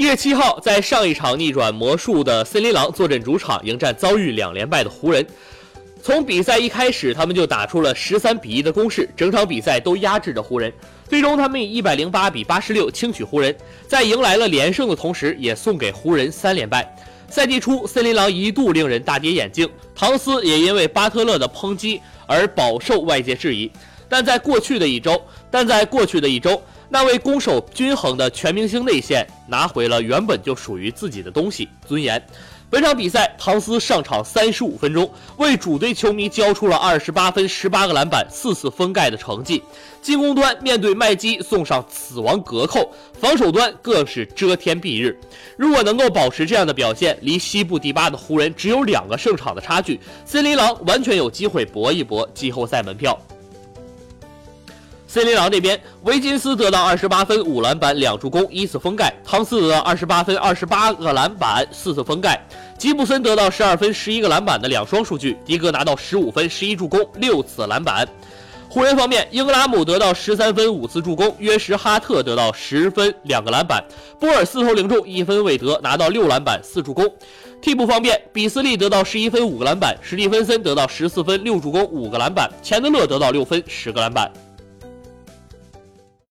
一月七号，在上一场逆转魔术的森林狼坐镇主场迎战遭遇两连败的湖人。从比赛一开始，他们就打出了十三比一的攻势，整场比赛都压制着湖人。最终，他们以一百零八比八十六轻取湖人，在迎来了连胜的同时，也送给湖人三连败。赛季初，森林狼一度令人大跌眼镜，唐斯也因为巴特勒的抨击而饱受外界质疑。但在过去的一周，但在过去的一周，那位攻守均衡的全明星内线拿回了原本就属于自己的东西——尊严。本场比赛，唐斯上场三十五分钟，为主队球迷交出了二十八分、十八个篮板、四次封盖的成绩。进攻端面对麦基送上死亡隔扣，防守端更是遮天蔽日。如果能够保持这样的表现，离西部第八的湖人只有两个胜场的差距，森林狼完全有机会搏一搏季后赛门票。森林狼这边，维金斯得到二十八分、五篮板、两助攻、一次封盖；汤斯得到二十八分、二十八个篮板、四次封盖；吉布森得到十二分、十一个篮板的两双数据；迪格拿到十五分、十一助攻、六次篮板。湖人方面，英格拉姆得到十三分、五次助攻；约什哈特得到十分、两个篮板；波尔四投零中，一分未得，拿到六篮板、四助攻。替补方面，比斯利得到十一分、五个篮板；史蒂芬森得到十四分、六助攻、五个篮板；钱德勒得到六分、十个篮板。